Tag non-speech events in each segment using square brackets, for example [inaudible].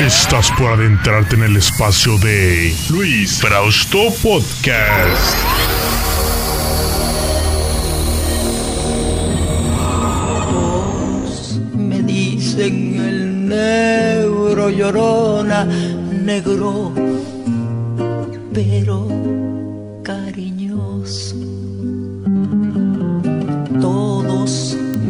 Estás por adentrarte en el espacio de Luis Frausto Podcast. Me dicen el negro llorona, negro, pero cariñoso.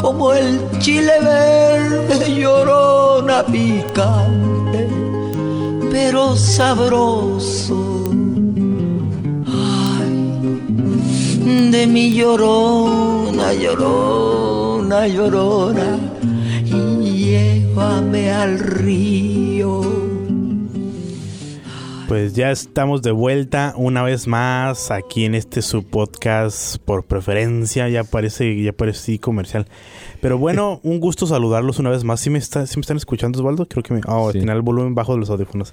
como el chile verde llorona picante, pero sabroso. Ay, de mi llorona, llorona, llorona, y llévame al río. Pues ya estamos de vuelta una vez más aquí en este su podcast por preferencia. Ya parece, ya parece comercial. Pero bueno, [laughs] un gusto saludarlos una vez más. ¿Sí me, está, sí me están escuchando, Osvaldo? Creo que me... Oh, Sí. tenía el volumen bajo de los audífonos.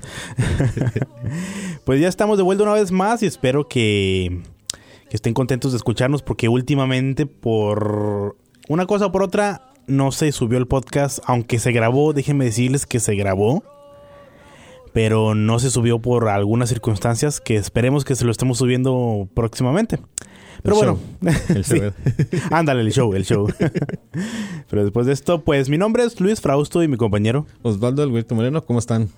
[laughs] pues ya estamos de vuelta una vez más y espero que, que estén contentos de escucharnos porque últimamente por una cosa o por otra no se subió el podcast. Aunque se grabó, déjenme decirles que se grabó pero no se subió por algunas circunstancias que esperemos que se lo estemos subiendo próximamente. Pero El bueno, [laughs] El Sí. show. ándale, el show, el show. [laughs] pero después de esto, pues mi nombre es Luis Frausto y mi compañero. Osvaldo del Huerto Moreno, ¿cómo están?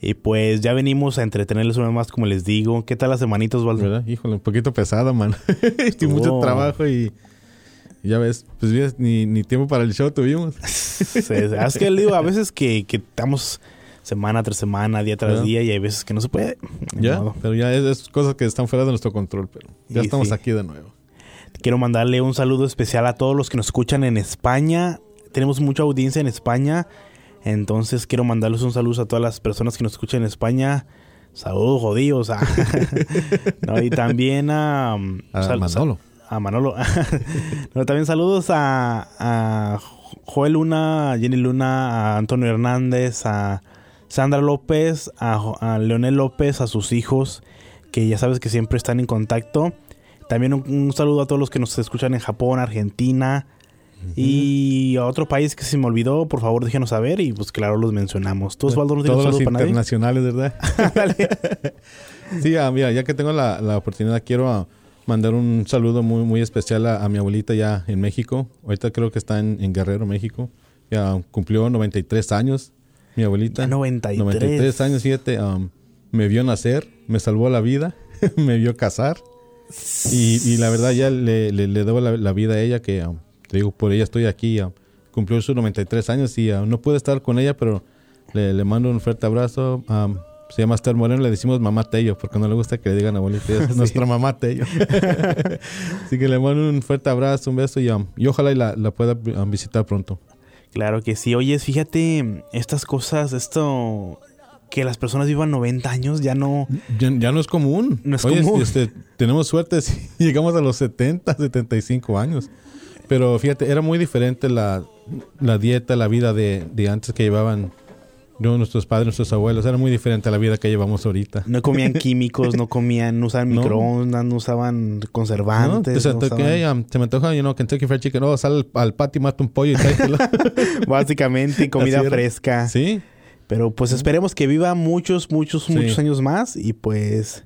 Y pues ya venimos a entretenerles una vez más, como les digo. ¿Qué tal la semanita, Osvaldo? ¿Verdad? Híjole, un poquito pesada, man. [laughs] y mucho trabajo y, ya ves, pues ni, ni tiempo para el show tuvimos. Es que digo, a veces que, que estamos semana tras semana, día tras día, y hay veces que no se puede. Ya, modo. pero ya es, es cosas que están fuera de nuestro control, pero ya estamos sí. aquí de nuevo. Quiero mandarle un saludo especial a todos los que nos escuchan en España. Tenemos mucha audiencia en España. Entonces quiero mandarles un saludo a todas las personas que nos escuchan en España. Saludos jodidos. ah. [laughs] No, y también a... um, A Manolo. a Manolo. [laughs] No, también saludos a, a Joel Luna, a Jenny Luna, a Antonio Hernández, a Sandra López, a, a Leonel López, a sus hijos, que ya sabes que siempre están en contacto. También un, un saludo a todos los que nos escuchan en Japón, Argentina y a otro país que se me olvidó. Por favor, déjenos saber y pues claro, los mencionamos. ¿Tú, Osvaldo, no tienes Todos los para nadie? internacionales, ¿verdad? [laughs] sí, ah, mira, ya que tengo la, la oportunidad, quiero ah, mandar un saludo muy, muy especial a, a mi abuelita ya en México. Ahorita creo que está en, en Guerrero, México. Ya cumplió 93 años, mi abuelita. Ah, 93. 93 años, fíjate, um, me vio nacer, me salvó la vida, [laughs] me vio casar. Y, y la verdad ya le, le, le debo la, la vida a ella, que um, te digo, por ella estoy aquí. um, cumplió sus 93 años y uh, no pude estar con ella, pero le, le mando un fuerte abrazo. um, se llama Esther Moreno, le decimos mamá Tello, porque no le gusta que le digan abuelita, es [laughs] nuestra mamá Tello. [laughs] Así que le mando un fuerte abrazo, un beso y, um, y ojalá y la, la pueda um, visitar pronto. Claro que sí. Oyes, fíjate, estas cosas, esto que las personas vivan 90 años ya no... Ya, ya no es común. No es Oye, común. este, tenemos suerte [laughs] si llegamos a los 70, 75 años. Pero fíjate, era muy diferente la, la dieta, la vida de, de antes que llevaban no, nuestros padres, nuestros abuelos. Era muy diferente a la vida que llevamos ahorita. No comían [laughs] químicos, no comían, no usaban microondas, no usaban conservantes. ¿No? Se, no te- usaban- que, um, se me antoja, you know, Kentucky Fried Chicken. No, sal al, al patio y mata un pollo y tráetelo. [laughs] Básicamente [laughs] comida fresca. sí, Pero pues esperemos que viva muchos, muchos, Sí. muchos años más y pues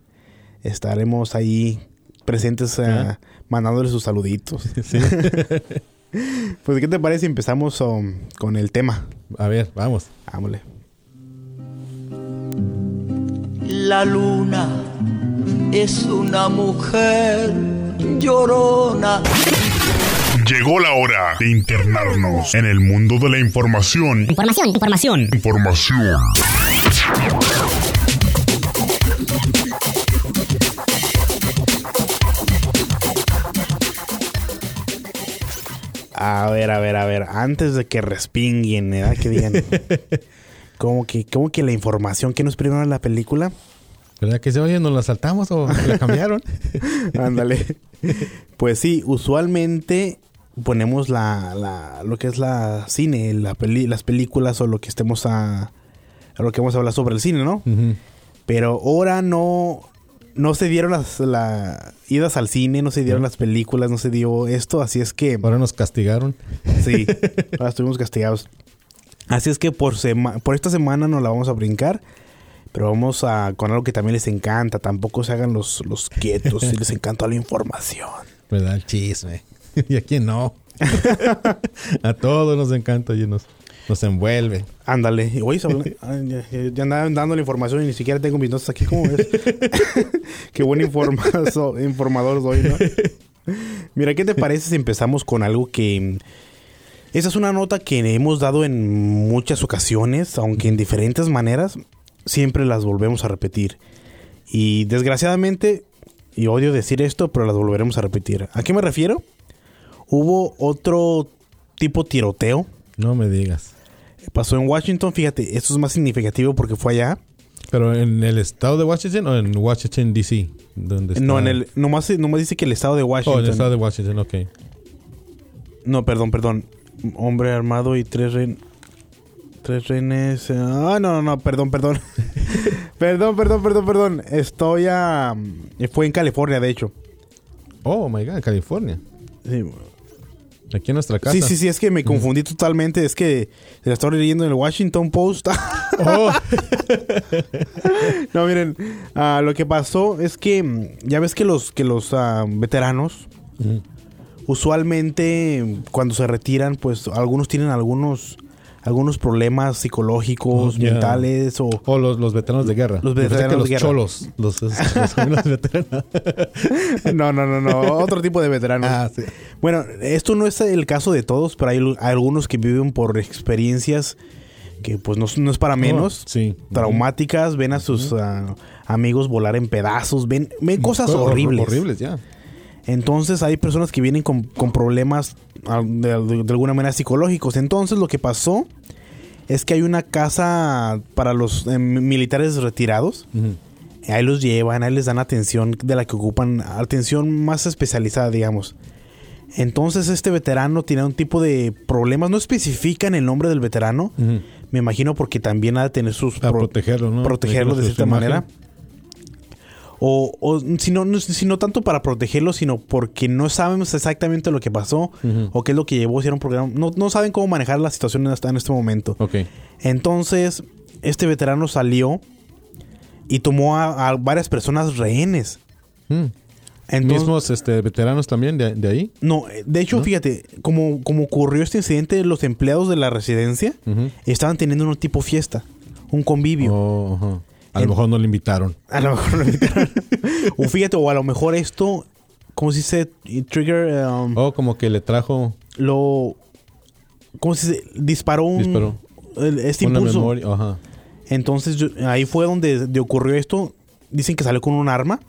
estaremos ahí presentes Ajá. mandándole sus saluditos. sí. Pues, ¿qué te parece si empezamos um, con el tema? A ver, vamos. Vámonos. La luna es una mujer llorona. Llegó la hora de internarnos en el mundo de la información. Información, información. Información. A ver, a ver, a ver. Antes de que respinguen, ¿verdad? Que digan. [laughs] como que, como que la información que nos primero en la película. ¿Verdad que se oye? ¿Nos la saltamos o la [laughs] cambiaron? Ándale. pues sí, usualmente ponemos la, la, lo que es la cine, la peli- las películas o lo que estemos a, a lo que vamos a hablar sobre el cine, ¿no? Pero ahora no, no se dieron las la, idas al cine, no se dieron las películas, no se dio esto, así es que Ahora nos castigaron. sí, [laughs] ahora estuvimos castigados. Así es que por, sema- por esta semana nos la vamos a brincar. Pero vamos a con algo que también les encanta. Tampoco se hagan los, los quietos. [laughs] si les encanta la información. ¿Verdad? El chisme. [laughs] ¿Y a quién no? [laughs] a todos nos encanta y nos, nos envuelve. Ándale. Y, Oye, ya, ya- andaban dando la información y ni siquiera tengo mis notas aquí. ¿Cómo ves? Qué buen informador soy, ¿no? Mira, ¿qué te parece si empezamos con algo que... Esa es una nota que hemos dado en muchas ocasiones, aunque en diferentes maneras, siempre las volvemos a repetir. Y desgraciadamente, y odio decir esto, pero las volveremos a repetir. ¿A qué me refiero? Hubo otro tipo tiroteo No me digas. Pasó en Washington, fíjate, esto es más significativo porque fue allá. ¿Pero en el estado de Washington o en Washington, D.C.? ¿Dónde No, en el, nomás, nomás dice que el estado de Oh, Washington. en el estado de Washington, ok. No, perdón, perdón. Hombre armado y tres rehenes. Tres rehenes. eh, Ah, no, no, no, perdón, perdón. [laughs] perdón, perdón, perdón, perdón. Estoy a. Fue en California, de hecho. Oh, my God, California. Sí, Aquí en nuestra casa. sí, sí, sí, es que me confundí totalmente. Es que la estoy leyendo en el Washington Post. [laughs] Oh, no, miren, ah, lo que pasó es que mm, ya ves que los, que los ah, veteranos usualmente cuando se retiran, pues algunos tienen algunos algunos problemas psicológicos, Oh, mentales o O los, los veteranos de guerra. Los veteranos los de guerra. cholos. Los, los, los- [laughs] los veteranos. [laughs] no, no, no, no, otro tipo de veteranos. Ah, sí. Bueno, esto no es el caso de todos, pero hay, hay algunos que viven por experiencias que pues no, no es para menos. Oh, sí. Traumáticas, ven a sus ah, amigos volar en pedazos, ven, ven cosas Hor- horribles. Horribles, ya. Entonces hay personas que vienen con, con problemas de, de alguna manera psicológicos. Entonces lo que pasó es que hay una casa para los eh, militares retirados. Ahí los llevan, ahí les dan atención de la que ocupan, atención más especializada, digamos. Entonces este veterano tiene un tipo de problemas, no especifican el nombre del veterano, me imagino porque también ha de tener sus... Pro- protegerlo, ¿no? protegerlo de cierta imagen. O, o si, no, no, si no tanto para protegerlo, sino porque no sabemos exactamente lo que pasó o qué es lo que llevó a hacer un programa. No, no saben cómo manejar la situación hasta en este momento. Ok. Entonces, este veterano salió y tomó a, a varias personas rehenes. Mm. Entonces, Mismos este, veteranos también de, de ahí. no, eh, de hecho, fíjate, como, como ocurrió este incidente, los empleados de la residencia estaban teniendo un tipo fiesta, un convivio. Oh. A lo mejor no le invitaron. A lo mejor lo invitaron. [laughs] o fíjate, o a lo mejor esto, ¿cómo se dice? Trigger, um, Oh, como que le trajo lo... ¿Cómo se dice? Disparó un... Disparó. este una impulso. memoria. Ajá. Entonces yo- ahí fue donde de ocurrió esto. Dicen que salió con un arma.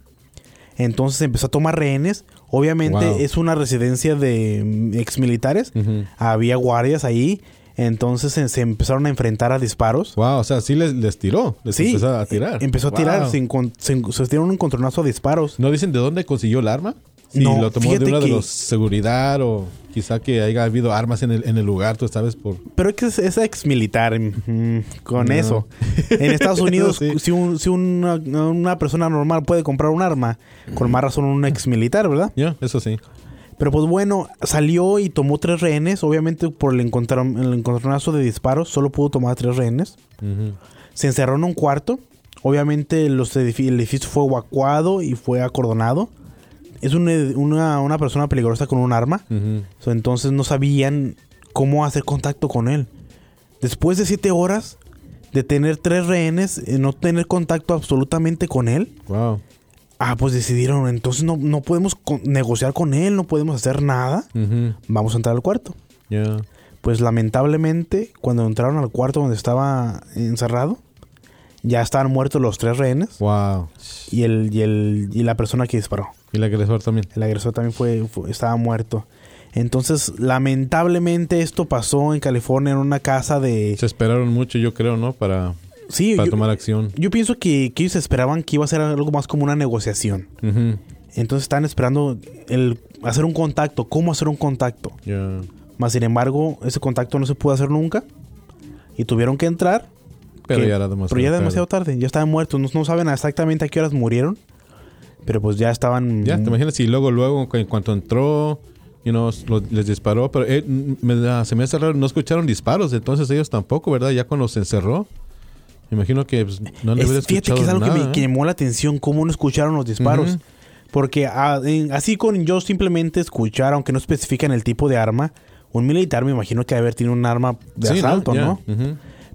Entonces empezó a tomar rehenes. Obviamente Wow. es una residencia de mm, exmilitares. Ujú. Había guardias ahí. Entonces se, se empezaron a enfrentar a disparos. Wow, o sea, sí les, les tiró. Les Sí, empezó a tirar. Empezó a tirar. Se, se, se dieron un encontronazo a disparos. ¿No dicen de dónde consiguió el arma? Si No, lo tomó de una de los seguridad o quizá que haya habido armas en el, en el lugar, tú sabes, por... Pero es que es, es exmilitar. mm, con No. eso. En Estados [laughs] Unidos, Sí. si, un- si una, una persona normal puede comprar un arma, con más razón un exmilitar, ¿verdad? Ya, eso sí. Pero pues bueno, salió y tomó tres rehenes. Obviamente por el, encontron- el encontronazo de disparos, solo pudo tomar tres rehenes. Se encerró en un cuarto. Obviamente los el edificio fue evacuado y fue acordonado. Es un una, una persona peligrosa con un arma. So, entonces no sabían cómo hacer contacto con él. Después de siete horas de tener tres rehenes, y no tener contacto absolutamente con él, Wow. Ah, pues decidieron, entonces no, no podemos con- negociar con él, no podemos hacer nada. Vamos a entrar al cuarto. Ya. Pues lamentablemente, cuando entraron al cuarto donde estaba encerrado, ya estaban muertos los tres rehenes Wow. y, el, y, el, y la persona que disparó. Y el agresor también. El agresor también fue, fue- estaba muerto. Entonces, lamentablemente esto pasó en California en una casa de... Se esperaron mucho, yo creo, ¿no? Para Sí, para yo, tomar acción. yo pienso que, que ellos esperaban que iba a ser algo más como una negociación. Entonces estaban esperando el hacer un contacto, cómo hacer un contacto. Ya. Más sin embargo, ese contacto no se pudo hacer nunca. Y tuvieron que entrar. Pero que- ya era demasiado Pero ya era tarde. demasiado tarde. Ya estaban muertos. No, no saben exactamente a qué horas murieron. Pero pues ya estaban... Ya, te imaginas si luego, luego, en cuanto entró, you know, lo- les disparó, pero eh, me se me hace raro, no escucharon disparos, entonces ellos tampoco, ¿verdad? Ya cuando se encerró, me imagino que pues, no han de Es- fíjate que es algo que me que ¿eh? llamó la atención, cómo no escucharon los disparos. Porque ah, en- así con yo simplemente escuchar, aunque no especifican el tipo de arma, un militar me imagino que debe haber tenido un arma de Sí, asalto, ¿no?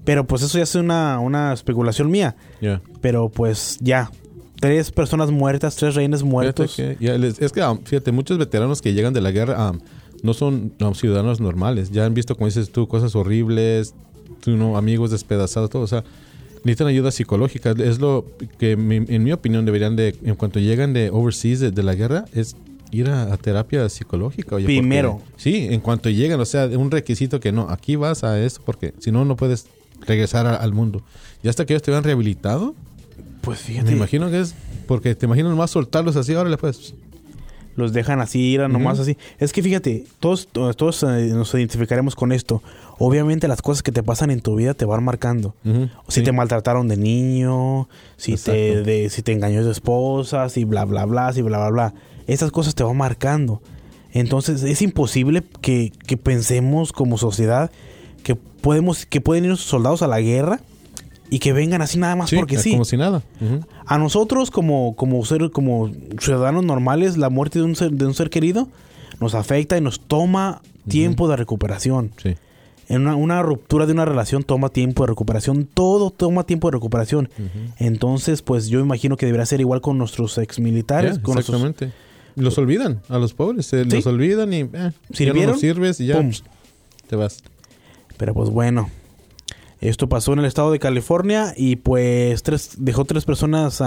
Pero pues eso ya es una, una especulación mía. ya. Pero pues ya. Tres personas muertas, tres rehenes muertos. Fíjate que- ya les- es que, um, fíjate, muchos veteranos que llegan de la guerra um, no son um, ciudadanos normales. Ya han visto, como dices tú, cosas horribles, tú, no, amigos despedazados, todo. O sea, necesitan ayuda psicológica. Es lo que, mi- en mi opinión, deberían de, en cuanto llegan de overseas, de, de la guerra, es ir a, a terapia psicológica. oye, porque- Primero. sí, en cuanto llegan, o sea, un requisito que no, aquí vas a esto, porque si no, no puedes regresar a- al mundo. Y hasta que ellos te vean rehabilitado, Pues me fíjate, imagino que es porque te imaginas más soltarlos así, ahora pues. Los dejan así, ir nomás así. Es que fíjate, todos, todos eh, nos identificaremos con esto. Obviamente las cosas que te pasan en tu vida te van marcando. Si sí. te maltrataron de niño, si te, de, si te engañó tu esposa, si bla, bla, bla, si bla, bla, bla. Esas cosas te van marcando. Entonces es imposible que, que pensemos como sociedad que podemos que pueden ir nuestros soldados a la guerra y que vengan así nada más Sí, porque sí. Como si nada. A nosotros como, como, ser, como ciudadanos normales, la muerte de un, ser, de un ser querido nos afecta y nos toma tiempo de recuperación. Sí. En una, una ruptura de una relación toma tiempo de recuperación. Todo toma tiempo de recuperación. Entonces, pues yo imagino que debería ser igual con nuestros ex militares. Ya, con nuestros- exactamente. Los olvidan a los pobres. Se Sí. los olvidan y eh, ya sirves y ya Pum. pst, te vas. Pero pues bueno. Esto pasó en el estado de California y pues tres, dejó tres personas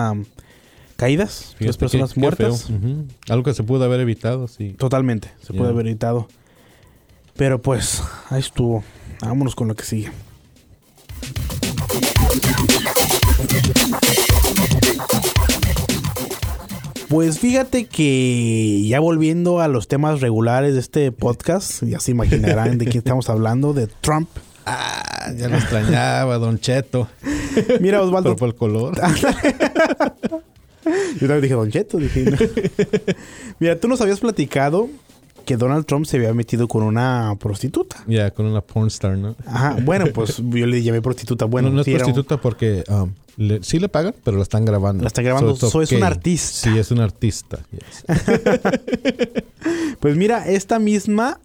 caídas, tres personas qué- qué muertas. Algo que se pudo haber evitado, sí. Totalmente, se Ya. puede haber evitado. Pero pues, ahí estuvo. Vámonos con lo que sigue. Pues fíjate que ya volviendo a los temas regulares de este podcast, ya se imaginarán de quién [laughs] estamos hablando, de Trump. Ah, ya lo extrañaba, Don Cheto. Mira, Pero Osvaldo, por el color. yo también dije Don Cheto, dije. no. Mira, tú nos habías platicado que Donald Trump se había metido con una prostituta. Ya, con una pornstar, ¿no? Ajá, bueno, pues yo le llamé prostituta. Bueno, no, no es sí, era un- prostituta porque um, le- sí le pagan, pero la están grabando. La están grabando, So, es un artista. Sí, es un artista. yes. [laughs] Pues mira, esta misma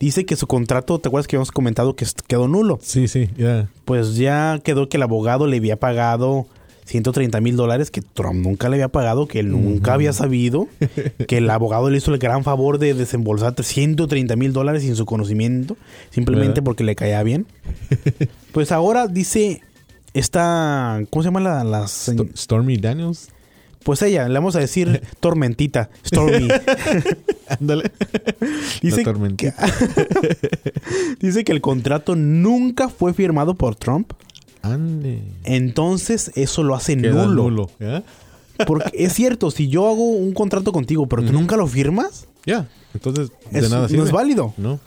dice que su contrato, ¿te acuerdas que habíamos comentado que quedó nulo? Sí, sí, ya. Pues ya quedó que el abogado le había pagado 130 mil dólares que Trump nunca le había pagado, que él nunca había sabido, [laughs] que el abogado le hizo el gran favor de desembolsar 130 mil dólares sin su conocimiento, simplemente ¿Verdad? porque le caía bien. Pues ahora dice esta, ¿cómo se llama la, la Stormy Daniels. Pues ella, le vamos a decir [laughs] Tormentita, Stormy. [laughs] Ándale. [laughs] Dice tormentita. Dice que el contrato nunca fue firmado por Trump. Ande. Entonces eso lo hace Queda nulo. nulo. Porque es cierto, si yo hago un contrato contigo, pero tú nunca lo firmas, Ya. Entonces, de es- nada no es válido. No.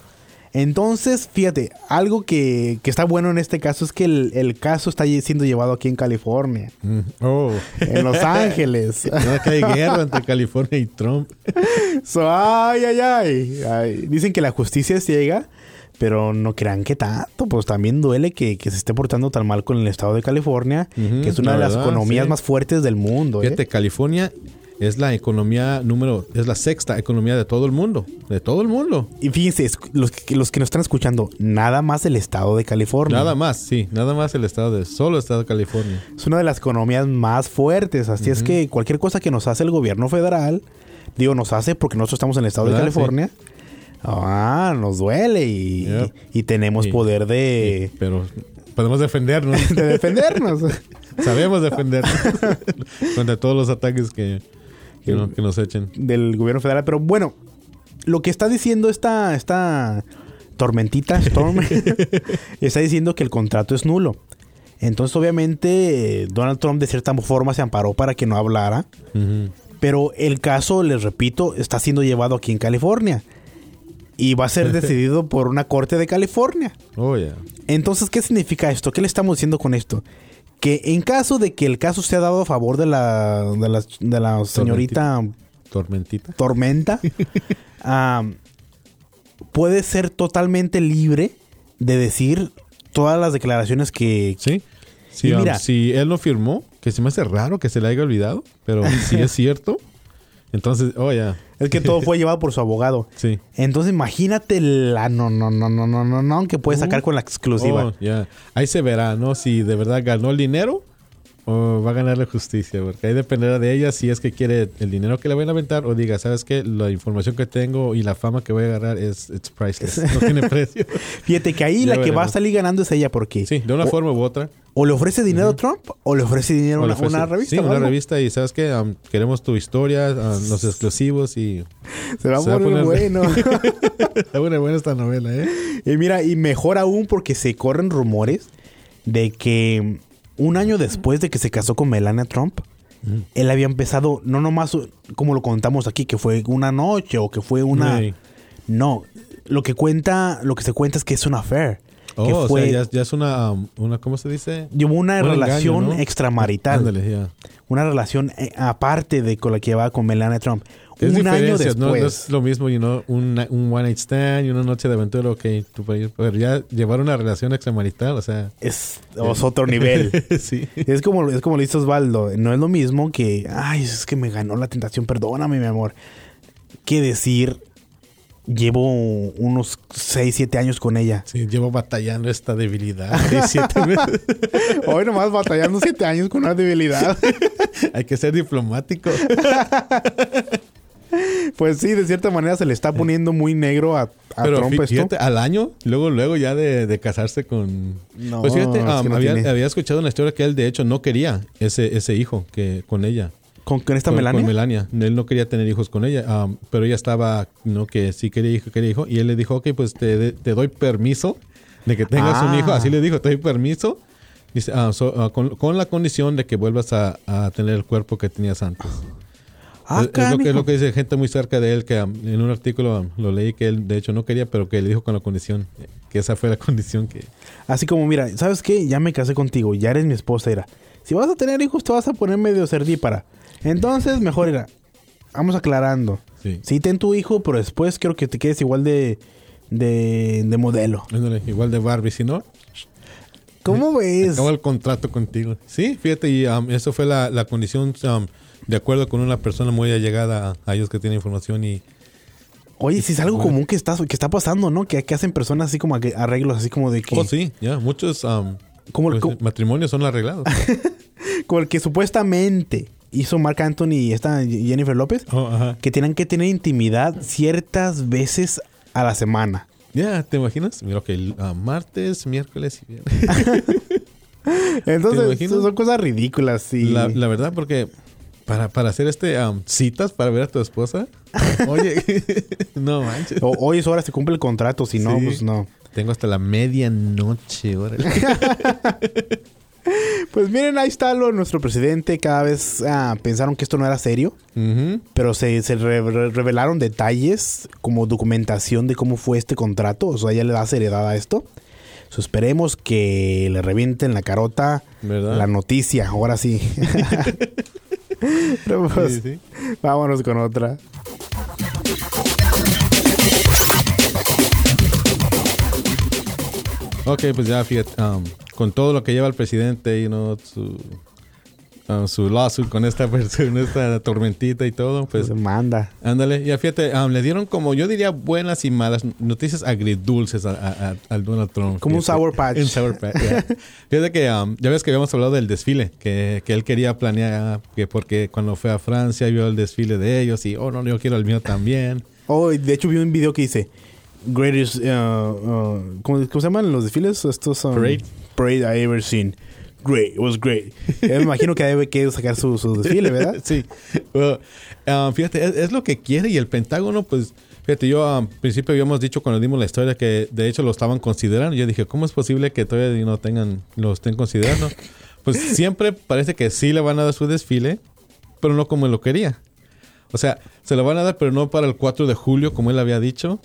Entonces, fíjate, algo que, que está bueno en este caso es que el, el caso está siendo llevado aquí en California, Mm. Oh. en Los [laughs] Ángeles. Que hay [laughs] guerra entre California y Trump. So, ay, ay, ay, ay. Dicen que la justicia es ciega, pero no crean que tanto. Pues también duele que, que se esté portando tan mal con el estado de California, que es una la de las verdad, economías sí. más fuertes del mundo. ¿eh? Fíjate, California es la economía número, es la sexta economía de todo el mundo. De todo el mundo. Y fíjense, los que, los que nos están escuchando, nada más el estado de California. Nada más, sí. Nada más el estado de, solo el estado de California. Es una de las economías más fuertes. Así es que cualquier cosa que nos hace el gobierno federal, digo, nos hace porque nosotros estamos en el estado de ¿Verdad? California. Ah, nos duele y, y tenemos Sí. poder de, Pero podemos defendernos. [laughs] de defendernos. [laughs] Sabemos defendernos [laughs] contra todos los ataques que, que, no- que nos echen. del gobierno federal. Pero bueno, lo que está diciendo esta, esta tormentita, Storm, [laughs] está diciendo que el contrato es nulo. Entonces, obviamente, Donald Trump de cierta forma se amparó para que no hablara. Pero el caso, les repito, está siendo llevado aquí en California. Y va a ser [laughs] decidido por una corte de California. Oh, yeah. Entonces, ¿qué significa esto? ¿Qué le estamos diciendo con esto? Que en caso de que el caso sea dado a favor de la, de la, de la señorita Tormentita. Tormenta, [laughs] am, puede ser totalmente libre de decir todas las declaraciones que... Sí. Sí, um, mira- si él no firmó, que se me hace raro que se le haya olvidado, pero si es cierto, [laughs] entonces, oh, ya. Es que todo fue llevado por su abogado. [laughs] Sí. Entonces imagínate la no, no, no, no, no, no, no, que puede sacar con la exclusiva. Oh, ya. Ahí se verá, ¿no? Si de verdad ganó el dinero o va a ganar la justicia, porque ahí dependerá de ella si es que quiere el dinero que le van a aventar o diga, ¿sabes qué? La información que tengo y la fama que voy a agarrar es it's priceless, [laughs] no tiene precio. Fíjate que ahí Ya la que va a salir ganando es ella porque Sí, de una o, forma u otra. o le ofrece dinero a Trump o le ofrece dinero le una, ofrece- una revista. Sí, una revista y ¿sabes qué? Um, queremos tu historia, um, los exclusivos y... [laughs] Se va [laughs] Se va a poner- bueno. Está buena, buena esta novela, ¿eh? y mira, y mejor aún porque se corren rumores de que un año después de que se casó con Melania Trump, él había empezado, no nomás como lo contamos aquí, que fue una noche o que fue una... No, lo que cuenta, lo que se cuenta es que es una affair. Oh, que o fue, sea, ya, ya es una, um, una, ¿cómo se dice? llevó una un engaño, relación ¿no? extramarital. Ándale, ya. Una relación eh, aparte de con la que llevaba con Melania Trump. Es un año después. No es lo mismo, you know, un, un one night stand y una noche de aventura, ok, tú puedes pero ya llevar una relación extramarital, o sea... es, es otro nivel. [laughs] sí. Es como, es como lo dice Osvaldo. No es lo mismo que, ay, es que me ganó la tentación, perdóname, mi amor. Que decir, llevo unos 6, 7 años con ella. Sí, llevo batallando esta debilidad. [laughs] Hoy nomás batallando 7 años con una debilidad. [laughs] Hay que ser diplomático. Pues sí, de cierta manera se le está poniendo muy negro a, a Pero Trump esto. al año, luego, luego ya de, de casarse con... No, pues fíjate, es um, no había, tiene- había escuchado una historia que él de hecho no quería ese, ese hijo que con ella. ¿Con, con esta con, Melania? con Melania. Él no quería tener hijos con ella, um, pero ella estaba, no, que sí quería hijo, quería hijo. Y él le dijo, ok, pues te, te doy permiso de que tengas Ah. un hijo. Así le dijo, te doy permiso. Dice, ah, so, ah, con, con la condición de que vuelvas a, a tener el cuerpo que tenías antes. Ah, es, es lo que, es lo que dice gente muy cerca de él, que um, en un artículo um, lo leí que él de hecho no quería, pero que le dijo con la condición, que esa fue la [laughs] condición que... Así como, mira, ¿sabes qué? Ya me casé contigo, ya eres mi esposa, era. Si vas a tener hijos, te vas a poner medio cerdípara. Entonces, [laughs] mejor era. Vamos aclarando. Sí. Sí, ten tu hijo, pero después quiero que te quedes igual de, de, de modelo. Ándale, igual de Barbie, si no, ¿Cómo [laughs] ves? Acabo el contrato contigo. Sí, fíjate, y um, eso fue la, la condición um, de acuerdo con una persona muy allegada a, a ellos que tienen información y... Oye, si es algo común que está, que está pasando, ¿no? Que, que hacen personas así como arreglos, así como de que... Oh, sí, ya, muchos um, Como el- pues, matrimonios son arreglados. [laughs] Como el que supuestamente hizo Marc Anthony y esta Jennifer López. Oh. Que tienen que tener intimidad ciertas veces a la semana. Ya, ¿te imaginas? Mira, ok, uh, martes, miércoles y viernes. [laughs] Entonces, son cosas ridículas. Y... La, la verdad, porque para, para hacer este um, citas para ver a tu esposa, oye, [laughs] [laughs] no manches. O- hoy es hora, se cumple el contrato, si no, Sí. pues no. Tengo hasta la medianoche, órale. [laughs] Pues miren, ahí está lo, nuestro presidente. Cada vez ah, pensaron que esto no era serio, pero se, se re- re- revelaron detalles como documentación de cómo fue este contrato. O sea, ya le da seriedad a esto. So, esperemos que le revienten la carota ¿Verdad? la noticia. Ahora sí. Pero, pues, Sí, sí. Vámonos con otra. Ok, pues ya fíjate, um, con todo lo que lleva el presidente y no su, uh, su lawsuit con esta persona, esta tormentita y todo, pues manda. ándale, ya fíjate, um, le dieron como yo diría buenas y malas noticias agridulces al Donald Trump. Como un Fíjate. Sour Patch. Un Sour Patch, ya. [laughs] Fíjate que um, ya ves que habíamos hablado del desfile, que, que él quería planear, que porque cuando fue a Francia vio el desfile de ellos y, oh no, yo quiero el mío también. [laughs] Oh, y de hecho vi un video que dice Greatest uh, uh, ¿cómo, cómo se llaman los desfiles? Estos um, Parade. Parade I ever seen. Great, it was great. [laughs] Me imagino que debe que sacar su, su desfile, ¿verdad? [laughs] sí. Um, fíjate, es, es lo que quiere y el Pentágono, pues, fíjate, yo al principio habíamos dicho cuando dimos la historia que de hecho lo estaban considerando. Yo dije, ¿cómo es posible que todavía no tengan, lo estén considerando? [laughs] Pues siempre parece que sí le van a dar su desfile, pero no como él lo quería. O sea, se lo van a dar, pero no para el 4 de julio, como él había dicho,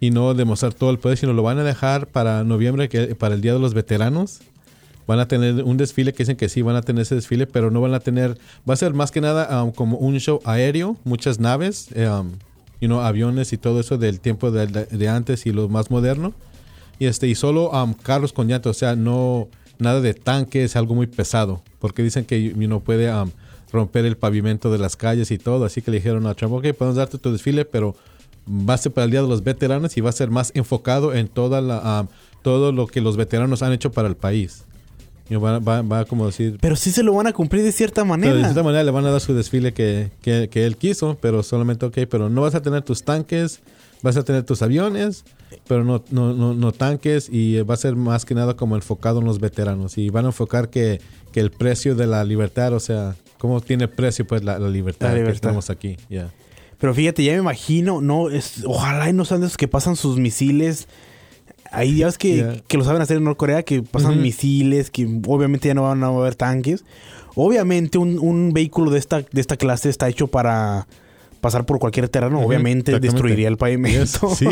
y no demostrar todo el poder, sino lo van a dejar para noviembre, que, para el Día de los Veteranos. Van a tener un desfile que dicen que sí, van a tener ese desfile, pero no van a tener. Va a ser más que nada um, como un show aéreo, muchas naves, eh, um, you aviones y todo eso del tiempo de, de- antes y lo más moderno. Y este y solo um, carros con llantas, o sea, no nada de tanques, algo muy pesado, porque dicen que you know, puede um, romper el pavimento de las calles y todo. Así que le dijeron a Trump, ok, podemos darte tu desfile, pero va a ser para el Día de los Veteranos y va a ser más enfocado en toda la, um, todo lo que los veteranos han hecho para el país. Y va, va, va como decir, Pero sí se lo van a cumplir de cierta pero manera. de cierta manera le van a dar su desfile que, que, que él quiso, pero solamente, ok, pero no vas a tener tus tanques, vas a tener tus aviones, pero no, no, no, no tanques y va a ser más que nada como enfocado en los veteranos. Y van a enfocar que, que el precio de la libertad, o sea, cómo tiene precio pues la, la libertad, La que tenemos aquí. ya Pero fíjate, ya me imagino, no, es, ojalá y no sean de esos que pasan sus misiles. Ahí ya ves que, que lo saben hacer en Norcorea, que pasan misiles, que obviamente ya no van a haber tanques. Obviamente un, un vehículo de esta, de esta clase está hecho para pasar por cualquier terreno. Obviamente destruiría el Yes, pavimento. [laughs] sí,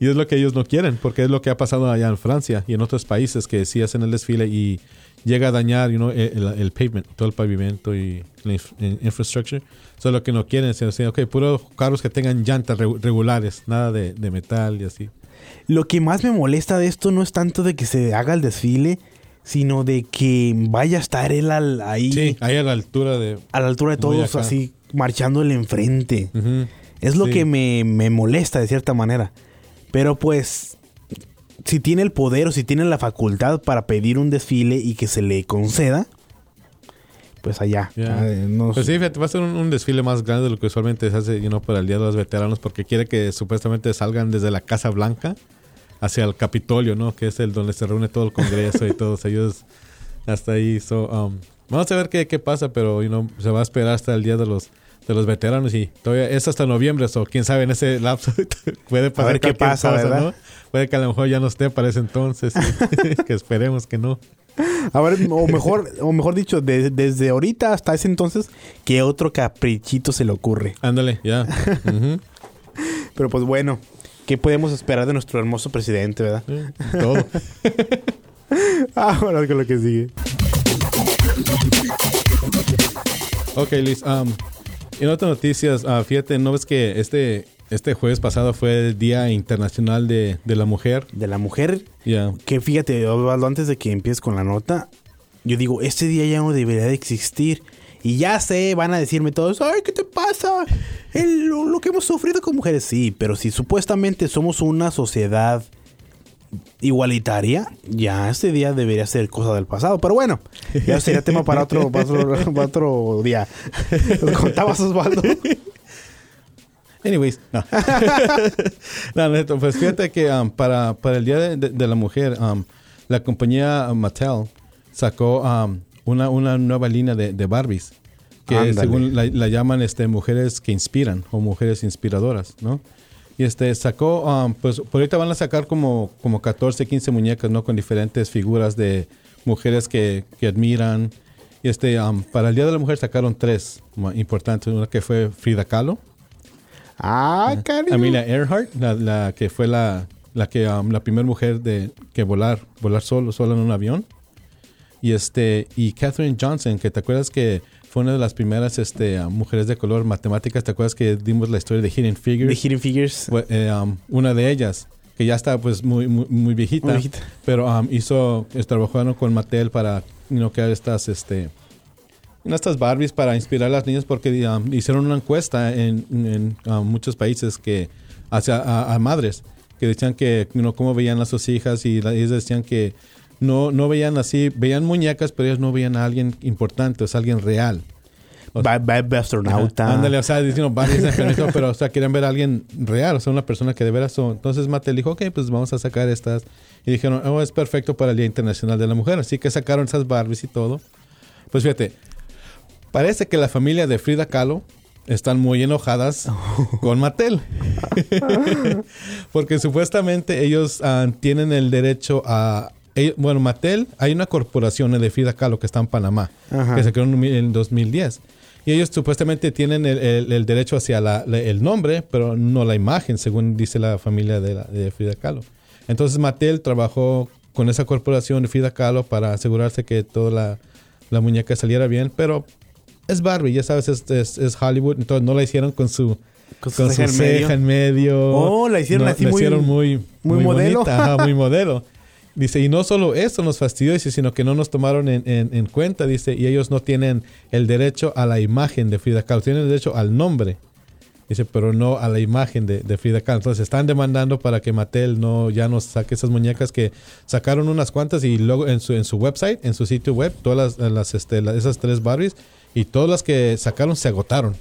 y es lo que ellos no quieren, porque es lo que ha pasado allá en Francia y en otros países que sí hacen el desfile y llega a dañar you know, el, el- pavement, todo el pavimento y la inf- in- infrastructure. Eso es lo que no quieren, decir, ok, puros carros que tengan llantas re- regulares, nada de, de metal y así. Lo que más me molesta de esto no es tanto de que se haga el desfile, sino de que vaya a estar él al- ahí Sí, ahí a la altura de... a la altura de todos, así marchándole enfrente. Es lo Sí. que me, me molesta de cierta manera. Pero pues, si tiene el poder o si tiene la facultad para pedir un desfile y que se le conceda, pues allá. Ah, no Pues sí, fíjate, va a ser un, un desfile más grande de lo que usualmente se hace you know, para el Día de los Veteranos, porque quiere que supuestamente salgan desde la Casa Blanca hacia el Capitolio, ¿no? Que es el donde se reúne todo el Congreso y todos ellos hasta ahí. So, um, vamos a ver qué, qué pasa, pero you know, se va a esperar hasta el Día de los de los veteranos y todavía es hasta noviembre, o quién sabe en ese lapso [laughs] puede pasar ver qué pasa, ¿verdad? ¿no? Puede que a lo mejor ya no esté para ese entonces, [laughs] que esperemos que no. A ver, o mejor, o mejor dicho, de- desde ahorita hasta ese entonces, que otro caprichito se le ocurre. Ándale, ya. [laughs] Pero pues bueno, ¿qué podemos esperar de nuestro hermoso presidente, verdad? Sí, Todo. [laughs] Ah, bueno, con lo que sigue. Ok, Liz. um, en otras noticias, ah, fíjate, ¿no ves que este, este jueves pasado fue el Día Internacional de, de la Mujer? De la mujer, Ya. que fíjate, Osvaldo, antes de que empieces con la nota, yo digo, este día ya no debería de existir. Y ya sé, van a decirme todos, ay, ¿qué te pasa? El- lo, lo que hemos sufrido con mujeres, sí, pero si supuestamente somos una sociedad igualitaria, ya este día debería ser cosa del pasado. Pero bueno, ya sería tema para otro, para otro, para otro día. [laughs] ¿Lo contabas, Osvaldo? Anyways, [laughs] no. no, pues fíjate que um, para, para el Día de, de- de la Mujer, um, la compañía Mattel sacó um, una, una nueva línea de, de Barbies que Ándale. según la, la llaman este, mujeres que inspiran o mujeres inspiradoras, ¿no? Y este sacó, um, pues por ahorita van a sacar como, como 14, 15 muñecas, ¿no? Con diferentes figuras de mujeres que, que admiran. Y este, um, para el Día de la Mujer sacaron tres importantes. Una que fue Frida Kahlo. Ah, cariño. Amelia Earhart, la, la que fue la, la que um, la primera mujer de que volar, volar solo, solo en un avión. Y este, y Katherine Johnson, que te acuerdas que fue una de las primeras este, uh, mujeres de color matemáticas, ¿te acuerdas que dimos la historia de Hidden The Figures? Hidden Figures. Fue, eh, um, una de ellas, que ya está pues muy, muy, muy viejita, Muy viejita. pero um, hizo, trabajaron con Mattel para you know, crear estas, este, estas Barbies para inspirar a las niñas porque um, hicieron una encuesta en, en, um, muchos países que hacia a, a madres que decían que you know, cómo veían a sus hijas y la- ellas decían que no, no veían así, veían muñecas, pero ellas no veían a alguien importante, o sea, alguien real. Ba- Barbie astronauta. Ajá, Ándale, o sea, diciendo varias enfermedades, pero o sea, querían ver a alguien real, o sea, una persona que de veras son. Entonces Mattel dijo, ok, pues vamos a sacar estas. Y dijeron, oh, es perfecto para el Día Internacional de la Mujer. Así que sacaron esas Barbies y todo. Pues fíjate, parece que la familia de Frida Kahlo están muy enojadas [laughs] con Mattel. Porque supuestamente ellos ah, tienen el derecho a... ellos- bueno, Mattel, hay una corporación de Frida Kahlo que está en Panamá, Ajá. que se creó en en 2010. Y ellos supuestamente tienen el, el- el derecho hacia la- la- el nombre, pero no la imagen, según dice la familia de, la- de Frida Kahlo. Entonces Mattel trabajó con esa corporación de Frida Kahlo para asegurarse que toda la muñeca saliera bien, pero es Barbie, ya sabes, es, es- es Hollywood, entonces no la hicieron con su, Con con su ceja en medio. Oh, la hicieron así la muy- hicieron muy, muy modelo. bonita, ajá, muy [laughs] modelo. Dice, y no solo eso nos fastidió, dice, sino que no nos tomaron en, en- en cuenta, dice, y ellos no tienen el derecho a la imagen de Frida Kahlo, tienen el derecho al nombre. Dice, pero no a la imagen de, de Frida Kahlo. Entonces están demandando para que Mattel no ya nos saque esas muñecas que sacaron unas cuantas y luego en su, en su website, en su sitio web, todas las, las, este, las- esas tres Barbies y todas las que sacaron se agotaron.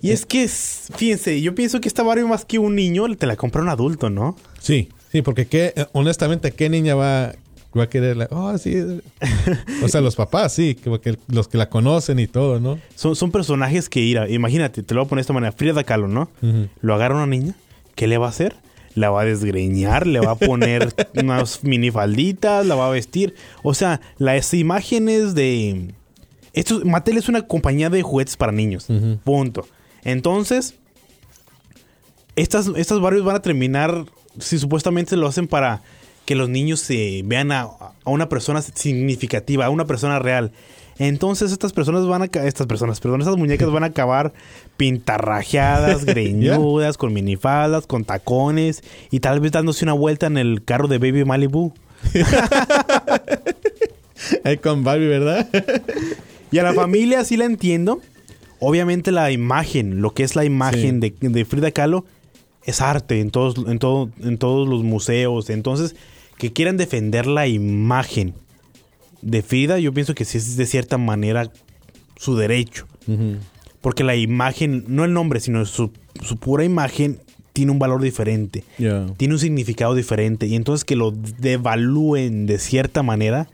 Y es que, es- fíjense, yo pienso que esta Barbie más que un niño te la compra un adulto, ¿no? Sí, sí, porque qué, eh, honestamente, ¿qué niña va, va a quererla? Oh, sí. [laughs] o sea, los papás, sí, que- porque los que la conocen y todo, ¿no? Son, son personajes que ir imagínate, te lo voy a poner de esta manera, Frida Kahlo, ¿no? Lo agarra una niña, ¿qué le va a hacer? La va a desgreñar, le va a poner [laughs] unas minifalditas, la va a vestir. O sea, las imágenes de... Esto, Mattel es una compañía de juguetes para niños. Punto. Entonces, estas, estas Barbies van a terminar, si supuestamente lo hacen para que los niños se vean a, a una persona significativa, a una persona real. Entonces estas personas van a... Estas personas, perdón, estas muñecas van a acabar [laughs] pintarrajeadas, [laughs] greñudas, con minifaldas, con tacones y tal vez dándose una vuelta en el carro de Baby Malibu. [laughs] Ahí con Barbie, ¿verdad? Y a la familia sí la entiendo. Obviamente la imagen, lo que es la imagen de, de Frida Kahlo, es arte en todos, en, todo, en todos los museos. Entonces, que quieran defender la imagen de Frida, yo pienso que sí es de cierta manera su derecho. Porque la imagen, no el nombre, sino su, su pura imagen, tiene un valor diferente. Tiene un significado diferente. Y entonces que lo devalúen de cierta manera,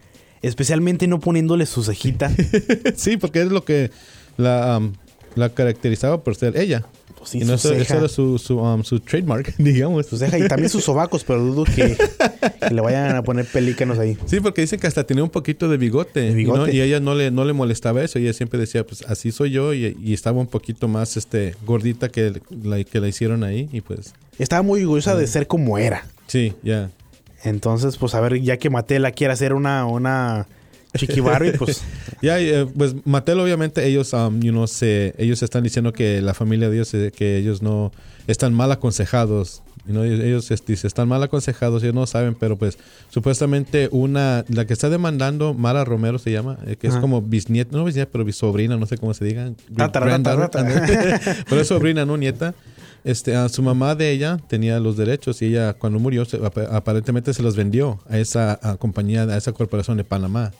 especialmente no poniéndole su cejita. [laughs] sí, porque es lo que la, um, la caracterizaba por ser ella. Pues sí, y no su eso, era su, su, um, su trademark, [laughs] digamos. Su ceja y también sus sobacos, pero dudo que, que le vayan a poner pelícanos ahí. Sí, porque dicen que hasta tenía un poquito de bigote. De y no- bigote. Y, ella no le, no le molestaba eso. Ella siempre decía, pues así soy yo. Y, y estaba un poquito más este gordita que la, que la hicieron ahí. Y pues, Estaba muy orgullosa de ser como era. sí, ya. Entonces, pues a ver, ya que Matela quiere hacer una, una Chiqui Barbie, pues [laughs] Ya, eh, pues Mattel obviamente ellos, um, you know, se, ellos están diciendo que la familia de ellos, eh, que ellos no están mal aconsejados. you know, ellos ellos, este, dice, están mal aconsejados, ellos no saben, pero pues supuestamente una, la que está demandando, Mara Romero se llama, eh, que es Ajá. como bisnieta, no bisnieta, pero bisobrina, no sé cómo se diga. Tatara, Granddaughter, tatara, [laughs] pero es sobrina, no nieta. Este, a su mamá de ella tenía los derechos y ella cuando murió se- ap- aparentemente se los vendió a esa a compañía, a esa corporación de Panamá.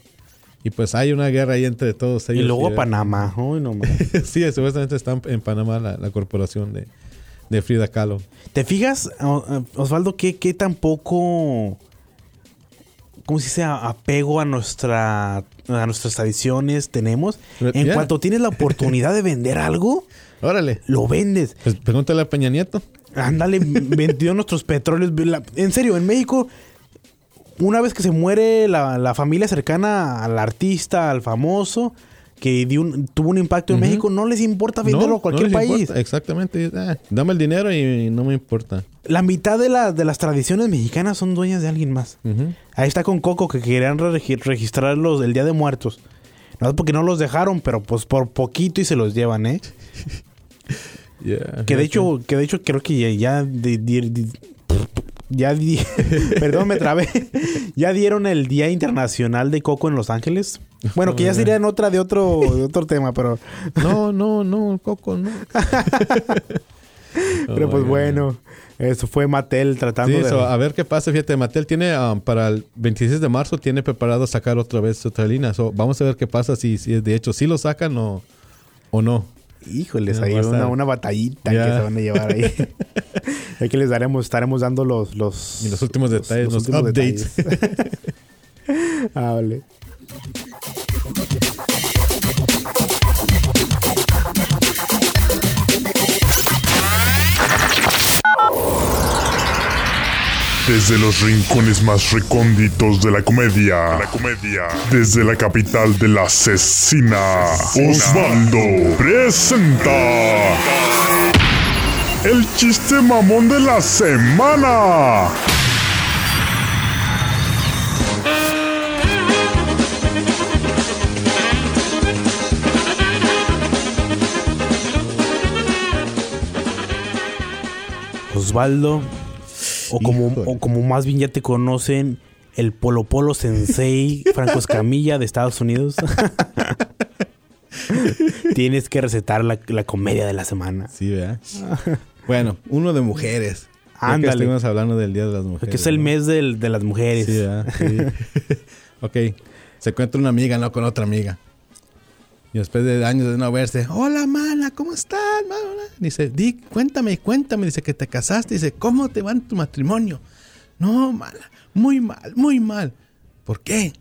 Y pues hay una guerra ahí entre todos y ellos. luego eh, Panamá. No [laughs] sí, supuestamente está en Panamá la, la corporación de, de Frida Kahlo. ¿Te fijas, o- Osvaldo, qué, qué tan poco, cómo se dice, apego a, nuestra, a nuestras tradiciones tenemos? En Yeah. cuanto tienes la oportunidad de vender algo, [laughs] Órale. lo vendes. Pues pregúntale a Peña Nieto. Ándale, [laughs] vendió nuestros petróleos. En serio, en México, una vez que se muere la, la familia cercana al artista, al famoso, que dio un- tuvo un impacto en. México, no les importa venderlo a cualquier les país. importa. Exactamente. Ah, dame el dinero y no me importa. La mitad de, la- de las tradiciones mexicanas son dueñas de alguien más. Ahí está con Coco que querían regi- registrarlos el Día de Muertos. No es porque no los dejaron, pero pues por poquito y se los llevan, ¿eh? [laughs] [laughs] Yeah, Que de hecho, que de hecho creo que ya, ya di- di- di- ya di- [laughs] perdón, me trabé. [laughs] Ya dieron el Día Internacional de Coco en Los Ángeles. Bueno, que ya sería en otra de otro, de otro tema, pero. No, no, no, Coco, no. pero pues Oh, yeah. bueno, eso fue Mattel tratando Sí, de. a ver qué pasa. Fíjate, Mattel tiene um, para el 26 de marzo tiene preparado sacar otra vez otra línea. So, vamos a ver qué pasa si, si de hecho sí lo sacan o, o no. Híjoles, ahí una, una batallita que se van a llevar ahí. [laughs] Aquí les daremos, estaremos dando los, los, Y los últimos detalles, los, últimos updates. detalles. [laughs] ah, vale. Desde los rincones más recónditos de la comedia. La comedia. Desde la capital de la asesina. Osvaldo presenta. El chiste mamón de la semana. Osvaldo, o como, Híjole. o como más bien ya te conocen, el Polo Polo Sensei [laughs] Franco Escamilla de Estados Unidos. [laughs] Tienes que recetar la, la comedia de la semana. Sí, ¿verdad? bueno, uno de mujeres. Que Ándale. estuvimos hablando del Día de las Mujeres. Porque es el ¿no? mes del- de las mujeres. Sí, ¿verdad? Sí. [laughs] ok. Se encuentra una amiga, no con otra amiga. Y después de años de no verse, hola, mana, ¿cómo estás? mana?" Dice, Dick, cuéntame, cuéntame. Dice que te casaste. Dice, ¿cómo te va en tu matrimonio? No, mala, muy mal, muy mal. ¿Por qué?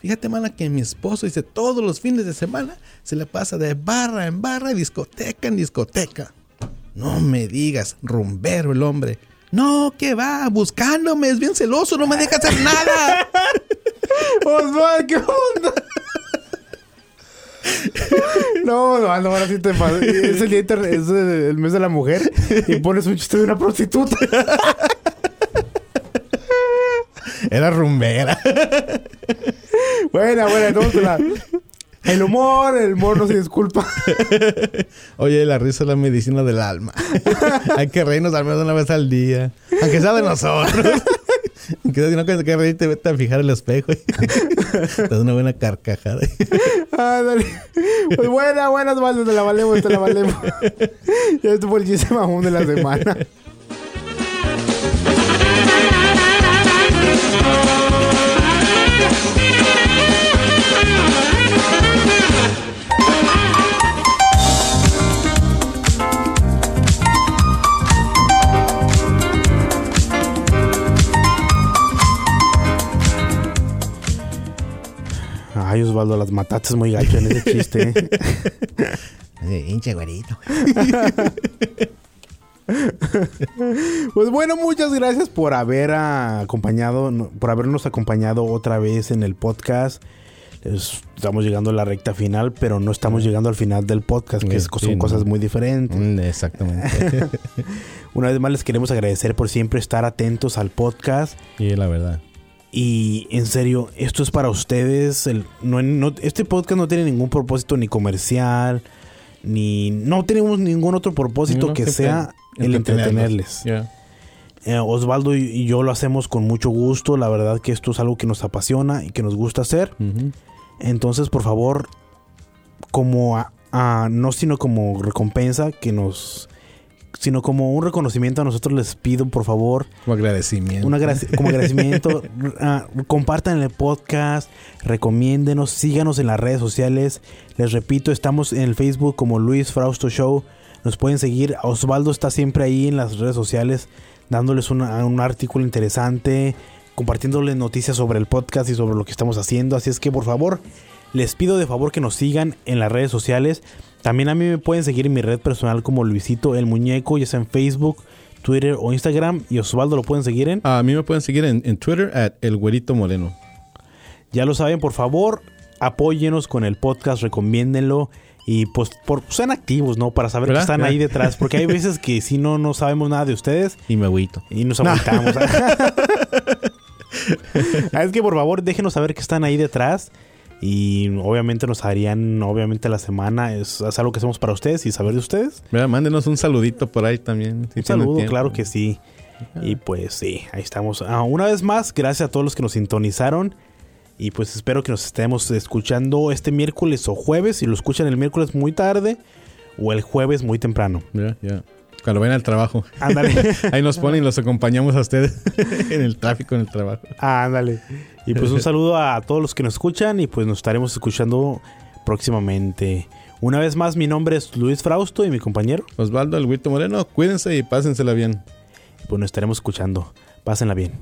Fíjate, mana, que mi esposo dice todos los fines de semana se le pasa de barra en barra discoteca en discoteca. No me digas, rumbero el hombre. No, que va, buscándome, es bien celoso, no me deja hacer nada. [laughs] Osvaldo, ¿qué onda? [laughs] No, Osvaldo, ahora sí te pasa. Es el, inter- es el mes de la mujer y pones un chiste de una prostituta. [laughs] Era rumbera. [laughs] Buena, buena, tómatela. El humor, el humor no se disculpa. Oye, la risa es la medicina del alma. Hay que reírnos al menos una vez al día. Aunque sea de nosotros. [laughs] Sea, si no que reírte, vete a fijar el espejo. [laughs] Te una buena carcajada. Ah, dale. Pues buena, buena, Osvaldo, te la valemos, te la valemos. Ya estuvo el chiste mamón de la semana. Ay, Osvaldo, las mataste muy gacho en ese [laughs] chiste. ¿eh? Hinche güerito. [laughs] Pues bueno, muchas gracias por haber ah, acompañado, por habernos acompañado otra vez en el podcast. Es- estamos llegando a la recta final, pero no estamos llegando al final del podcast, que Sí, son cosas muy diferentes. Mm, Exactamente. [laughs] Una vez más les queremos agradecer por siempre estar atentos al podcast. y la verdad. Y en serio, esto es para ustedes. el- no, no- este podcast no tiene ningún propósito ni comercial, ni no tenemos ningún otro propósito No, que sea el entretenerles. Eh, Osvaldo y, yo lo hacemos con mucho gusto. La verdad que esto es algo que nos apasiona y que nos gusta hacer. Entonces, por favor, como a- a- no sino como recompensa que nos, sino como un reconocimiento a nosotros les pido, por favor, Como agradecimiento. un como agradecimiento, [laughs] ah, compartan el podcast, recomiéndenos, síganos en las redes sociales. Les repito, estamos en el Facebook como Luis Frausto Show. Nos pueden seguir. Osvaldo está siempre ahí en las redes sociales dándoles una- un artículo interesante, compartiéndoles noticias sobre el podcast y sobre lo que estamos haciendo. Así es que por favor, les pido de favor que nos sigan en las redes sociales. También a mí me pueden seguir en mi red personal como Luisito el Muñeco, ya sea en Facebook, Twitter o Instagram. Y Osvaldo lo pueden seguir en. A mí me pueden seguir en, en Twitter at el güerito moreno. Ya lo saben, por favor, apóyenos con el podcast, recomiéndenlo. Y pues por, sean activos, ¿no? Para saber que ¿Verdad? están ahí detrás. Porque hay veces que si no, no sabemos nada de ustedes Y me agüito. y nos aguantamos. Ah, [laughs] [laughs] es que por favor, déjenos saber que están ahí detrás. Y obviamente nos harían, obviamente la semana es, es algo que hacemos para ustedes y saber de ustedes. Mira, mándenos un saludito por ahí también. si Un saludo, tiempo. claro que sí. Y pues sí, ahí estamos. Ah, una vez más, gracias a todos los que nos sintonizaron. Y pues espero que nos estemos escuchando este miércoles o jueves. Si lo escuchan el miércoles muy tarde o el jueves muy temprano. Ya, ya. Cuando vayan al trabajo. Ándale. [laughs] Ahí nos ponen y los acompañamos a ustedes [laughs] en el tráfico, en el trabajo. Ah, ándale. Y pues un [laughs] saludo a todos los que nos escuchan y pues nos estaremos escuchando próximamente. Una vez más, mi nombre es Luis Frausto y mi compañero Osvaldo Alguito Moreno. Cuídense y pásensela bien. Pues nos estaremos escuchando. Pásenla bien.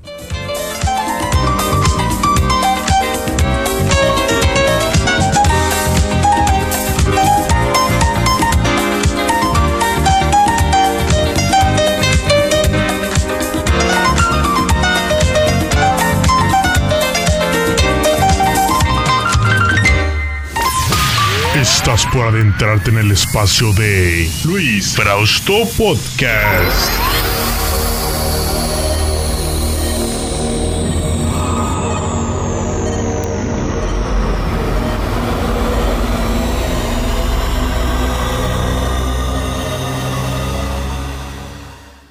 Por adentrarte en el espacio de Luis Frausto Podcast.